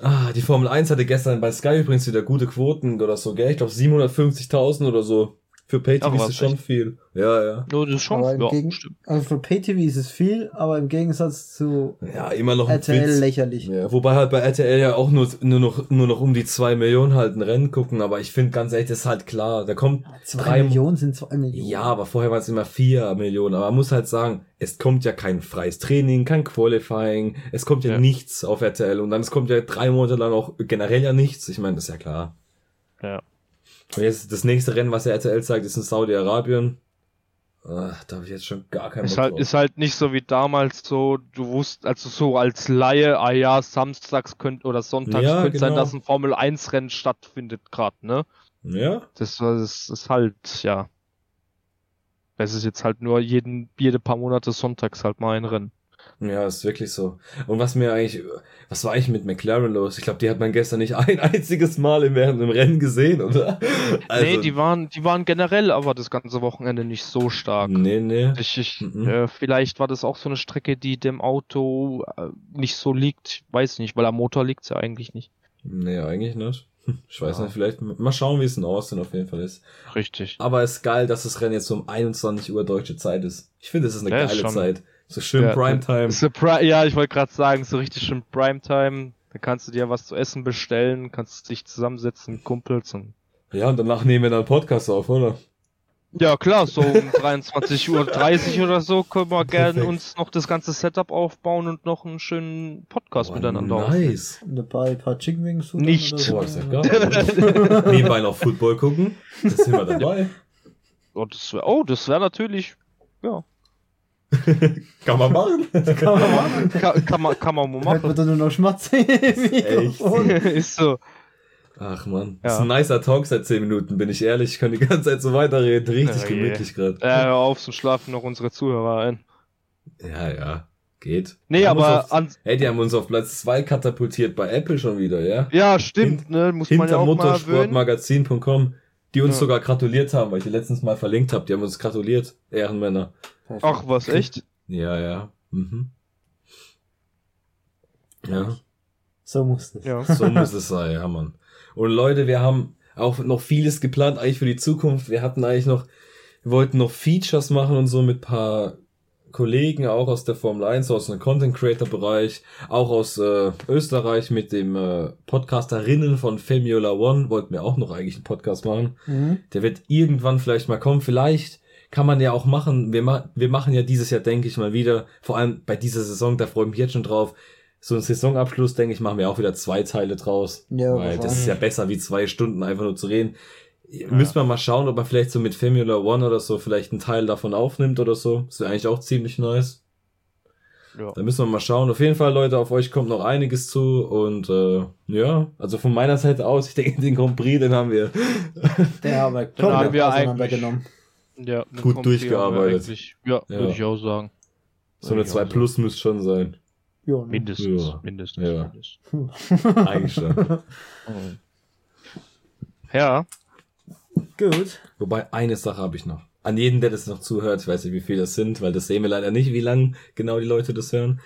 Ah, die Formel 1 hatte gestern bei Sky übrigens wieder gute Quoten oder so, gell? Ich glaube 750.000 oder so. Für Pay-TV ist das schon echt? viel. Ja, ja. No, das ist schon, Aber im ja, Gegen- stimmt. Also für PayTV ist es viel, aber im Gegensatz zu Ja, immer noch ein RTL Witz. lächerlich. Ja, wobei halt bei RTL ja auch nur, nur noch, nur noch um die zwei Millionen halt ein Rennen gucken, aber ich finde ganz ehrlich, das ist halt klar, da kommt Zwei drei, Millionen sind zwei Millionen. ja, aber vorher waren es immer vier Millionen, aber man muss halt sagen, es kommt ja kein freies Training, kein Qualifying, es kommt ja, Ja. nichts auf RTL und dann es kommt ja drei Monate lang auch generell ja nichts, ich meine, das ist ja klar. Ja. Und jetzt das nächste Rennen, was der RTL zeigt, ist in Saudi-Arabien. Ah, da habe ich jetzt schon gar keinen Ist Bock halt, drauf. ist halt nicht so wie damals so, du wusst, also so als Laie, ah ja, samstags könnt oder sonntags Ja, könnte sein, genau. dass ein Formel 1 Rennen stattfindet gerade, ne? ja, Das, das ist halt, ja. Es ist jetzt halt nur jeden, jede paar Monate sonntags halt mal ein Rennen. Ja, ist wirklich so. Und was mir eigentlich, was war eigentlich mit McLaren los? Ich glaube, die hat man gestern nicht ein einziges Mal im während dem Rennen gesehen, oder? Also, nee, die waren, die waren generell aber das ganze Wochenende nicht so stark. Nee, nee. Ich, ich, Mhm. äh, vielleicht war das auch so eine Strecke, die dem Auto äh, nicht so liegt. Ich weiß nicht, weil am Motor liegt's ja eigentlich nicht. Nee, eigentlich nicht. Ich weiß Ja. nicht, vielleicht mal schauen, wie es in Austin auf jeden Fall ist. Richtig. Aber es ist geil, dass das Rennen jetzt um 21 Uhr deutsche Zeit ist. Ich finde, es ist eine Ja, ist geile schon- Zeit. So schön Ja, Primetime. Pri ja, ich wollte gerade sagen, so richtig schön Primetime. Da kannst du dir was zu essen bestellen, kannst dich zusammensetzen mit Kumpels und Ja, und danach nehmen wir dann einen Podcast auf, oder? Ja, klar, so um 23.30 Uhr oder so können wir gerne uns noch das ganze Setup aufbauen und noch einen schönen Podcast Boah, miteinander aufnehmen. Nice. Und dabei ein paar Chicken Wings Nicht. oder so. Boah, ist ja geil. Nebenbei noch Football gucken. Das sind wir dabei. Oh, das wäre oh, das wär natürlich, ja, Kann man machen. Kann man machen. kann, kann, man, kann man mal Hört man machen. dann nur noch Schmatze im Mikrofon. Ist so. Ach man, das Ja. ist ein nicer Talk seit 10 Minuten, bin ich ehrlich. Ich kann die ganze Zeit so weiterreden. Richtig Ja, je. gemütlich gerade. Äh, hör auf, so schlafen noch unsere Zuhörer ein. Ja, ja. Geht. Nee, aber Auf, an, hey, die haben uns auf Platz 2 katapultiert bei Apple schon wieder, ja? ja, stimmt, ne, muss man ja auch motorsportmagazin.com, die uns Ja. sogar gratuliert haben, weil ich die letztens mal verlinkt habe. Die haben uns gratuliert, Ehrenmänner. Ach, was, echt? Ja, ja. Mhm. Ja. So muss das. Ja. So muss es sein, ja, Mann. Und Leute, wir haben auch noch vieles geplant, eigentlich für die Zukunft. Wir hatten eigentlich noch, wir wollten noch Features machen und so mit paar Kollegen, auch aus der Formel 1, aus dem Content Creator Bereich, auch aus äh, Österreich mit dem äh, Podcasterinnen von Formula One, wollten wir auch noch eigentlich einen Podcast machen. Mhm. Der wird irgendwann vielleicht mal kommen. Vielleicht kann man ja auch machen. Wir, ma wir machen ja dieses Jahr, denke ich mal wieder, vor allem bei dieser Saison, da freue ich mich jetzt schon drauf. So ein Saisonabschluss, denke ich, machen wir auch wieder zwei Teile draus. Ja, weil das ist ja besser wie zwei Stunden einfach nur zu reden. Müssen wir mal schauen, ob man vielleicht so mit Formula One oder so vielleicht einen Teil davon aufnimmt oder so. Das wäre eigentlich auch ziemlich nice. Ja. Da müssen wir mal schauen. Auf jeden Fall, Leute, auf euch kommt noch einiges zu. Und äh, ja, also von meiner Seite aus, ich denke, den Grand Prix, den haben wir Der haben wir Den haben komplett wir auseinandergenommen. Ja, Gut durchgearbeitet. Ja, Ja. würde ich auch sagen. so eine Ja, 2 also. Plus müsste schon sein. Ja, ne? Mindestens. Ja. Mindestens. Ja. mindestens. Eigentlich schon. Ja, Gut. Wobei, eine Sache habe ich noch. An jeden, der das noch zuhört, ich weiß nicht, wie viele das sind, weil das sehen wir leider nicht, wie lang genau die Leute das hören.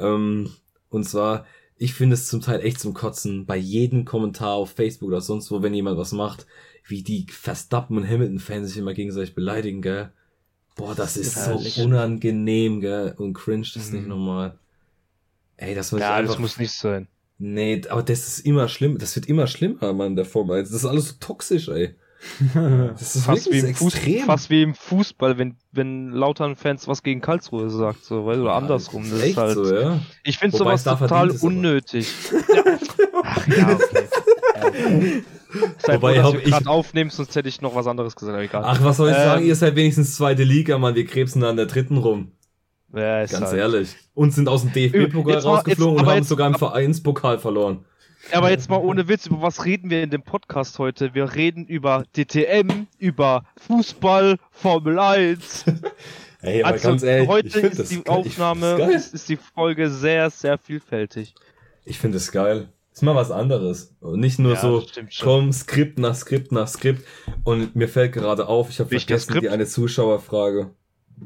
Ähm, und zwar, ich finde es zum Teil echt zum Kotzen, bei jedem Kommentar auf Facebook oder sonst wo, wenn jemand was macht, wie die Verstappen und Hamilton-Fans sich immer gegenseitig beleidigen, gell. Boah, das ist so Gefährlich. unangenehm, gell, und cringe, das ist nicht Mhm. normal. Ey, das muss ja, einfach... das muss nicht sein. Nee, aber das ist immer schlimm. Das wird immer schlimmer, Mann, der Formel 1. Das ist alles so toxisch, ey. Das ist Fast wie, im Fuß, extrem. fast wie im Fußball, wenn, wenn Lautern-Fans was gegen Karlsruhe sagt, so, weil, oder Ja, andersrum. das ist halt, so, ja. Ich finde Wobei sowas total unnötig. ja. Ach ja, okay. Sei Wobei, froh, dass hab wir ich- gerade aufnehmen, sonst hätte ich noch was anderes gesagt, aber egal. Ach, was soll ich Ähm, sagen? Ihr seid wenigstens zweite Liga, Mann. Wir krebsen da an der dritten rum. ja, ist Ganz halt. ehrlich. Und sind aus dem DFB-Pokal rausgeflogen jetzt- und haben jetzt- sogar im Vereinspokal verloren. Aber jetzt mal ohne Witz, über was reden wir in dem Podcast heute? Wir reden über DTM, über Fußball, Formel 1. Ey, aber also ganz ehrlich, heute ist das die geil. Aufnahme, ist, ist die Folge sehr, sehr vielfältig. Ich finde es geil. Ist mal was anderes. Und nicht nur Ja, so, komm, Skript nach Skript nach Skript. Und mir fällt gerade auf, ich habe vergessen, die Skript? eine Zuschauerfrage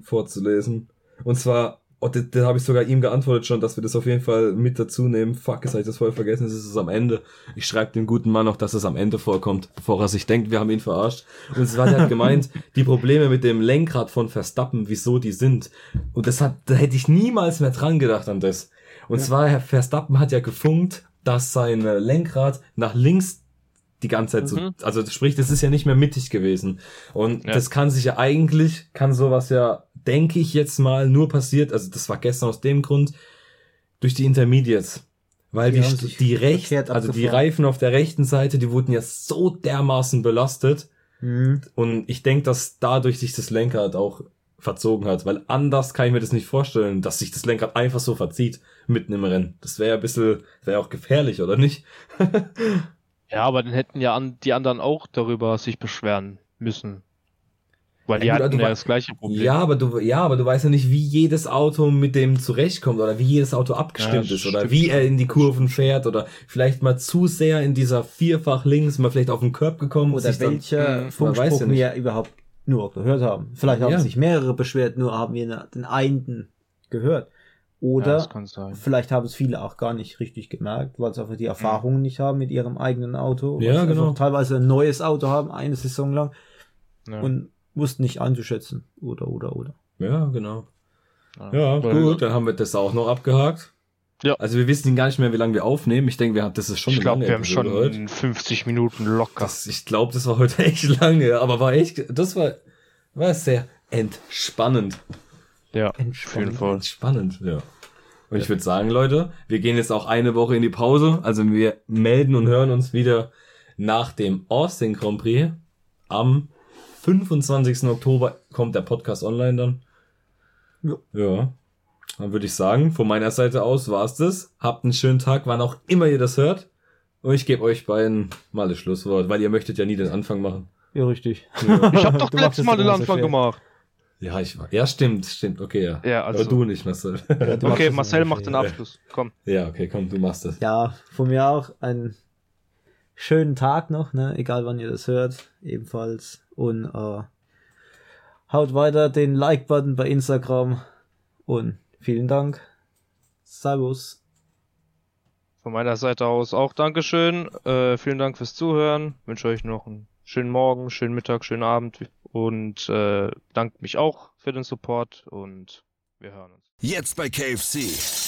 vorzulesen. Und zwar, oh, da, da habe ich sogar ihm geantwortet schon, dass wir das auf jeden Fall mit dazu nehmen. Fuck, jetzt habe ich das voll vergessen, es ist es am Ende. Ich schreibe dem guten Mann noch, dass es am Ende vorkommt, bevor er sich denkt, wir haben ihn verarscht. Und zwar, der hat gemeint, die Probleme mit dem Lenkrad von Verstappen, wieso die sind. Und das hat, da hätte ich niemals mehr dran gedacht an das. Und zwar, Herr Verstappen hat ja gefunkt, dass sein äh, Lenkrad nach links die ganze Zeit so, Mhm. also sprich, das ist ja nicht mehr mittig gewesen. Und Ja. das kann sich ja eigentlich, kann sowas ja, denke ich jetzt mal, nur passiert, also das war gestern aus dem Grund, durch die Intermediates. Weil Die die, die rechts, verkehrt also die. Reifen auf der rechten Seite, die wurden ja so dermaßen belastet. Mhm. Und ich denke, dass dadurch sich das Lenkrad auch verzogen hat, weil anders kann ich mir das nicht vorstellen, dass sich das Lenkrad einfach so verzieht mitten im Rennen. Das wäre ja ein bisschen, wäre auch gefährlich, oder nicht? Ja, aber dann hätten ja an, die anderen auch darüber sich beschweren müssen. Weil die Ja, gut, hatten du ja das gleiche Problem. Ja, aber du, ja, aber du weißt ja nicht, wie jedes Auto mit dem zurechtkommt oder wie jedes Auto abgestimmt Ja, ist oder wie er in die Kurven fährt oder vielleicht mal zu sehr in dieser vierfach links, mal vielleicht auf den Körb gekommen Oder sich dann, welcher Mhm. Funkspruch ja wir überhaupt nur gehört haben. Vielleicht haben Ja. sich mehrere beschwert, nur haben wir den einen gehört. Ja, Oder sein. vielleicht haben es viele auch gar nicht richtig gemerkt, weil sie einfach die Erfahrungen nicht haben mit ihrem eigenen Auto. Ja, genau. Teilweise ein neues Auto haben, eine Saison lang Ja. und wussten nicht einzuschätzen. Oder, oder, oder. ja, genau. Ja, gut, dann haben wir das auch noch abgehakt. Ja. Also wir wissen gar nicht mehr, wie lange wir aufnehmen. Ich denke, wir haben, das ist schon Ich eine glaube, lange wir haben schon heute. 50 Minuten locker. Das, ich glaube, das war heute echt lange, aber war echt, das war, war sehr entspannend. ja, auf Entspannend. jeden Fall. Entspannend, ja. Und ich würde sagen, Leute, wir gehen jetzt auch eine Woche in die Pause. Also wir melden und hören uns wieder nach dem Austin Grand Prix. Am 25. Oktober kommt der Podcast online dann. Ja. Ja. Dann würde ich sagen, von meiner Seite aus war's das. Habt einen schönen Tag, wann auch immer ihr das hört. Und ich gebe euch beiden mal das Schlusswort, weil ihr möchtet ja nie den Anfang machen. Ja, richtig. Ich habe doch Du letztes es Mal den so Anfang gemacht. Ja, ich war. Ja, stimmt, stimmt. Okay, ja. Ja, also- Aber du nicht, Marcel. Ja, du machst Okay, es Marcel macht den. Abschluss. Komm. ja, okay, komm, du machst das. Ja, von mir auch einen schönen Tag noch, ne? Egal wann ihr das hört, ebenfalls. Und äh, haut weiter den Like-Button bei Instagram. Und vielen Dank. Servus. Von meiner Seite aus auch Dankeschön. Äh, vielen Dank fürs Zuhören. Wünsche euch noch einen schönen Morgen, schönen Mittag, schönen Abend und äh, danke mich auch für den Support und wir hören uns. Jetzt bei KFC.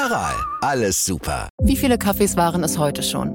Aral, alles super. Wie viele Kaffees waren es heute schon?